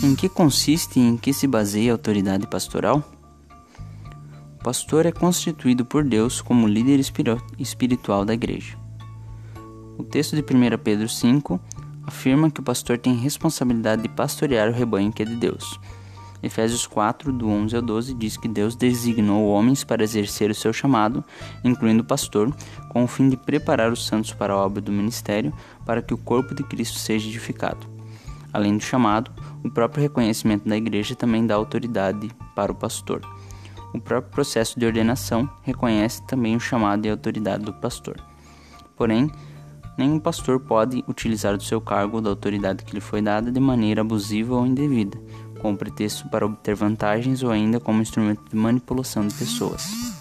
Em que consiste e em que se baseia a autoridade pastoral? O pastor é constituído por Deus como líder espiritual da igreja. O texto de 1 Pedro 5 afirma que o pastor tem responsabilidade de pastorear o rebanho que é de Deus. Efésios 4, do 11 ao 12, diz que Deus designou homens para exercer o seu chamado, incluindo o pastor, com o fim de preparar os santos para a obra do ministério, para que o corpo de Cristo seja edificado. Além do chamado, o próprio reconhecimento da igreja também dá autoridade para o pastor. O próprio processo de ordenação reconhece também o chamado e a autoridade do pastor. Porém, nenhum pastor pode utilizar do seu cargo ou da autoridade que lhe foi dada de maneira abusiva ou indevida, com pretexto para obter vantagens ou ainda como instrumento de manipulação de pessoas.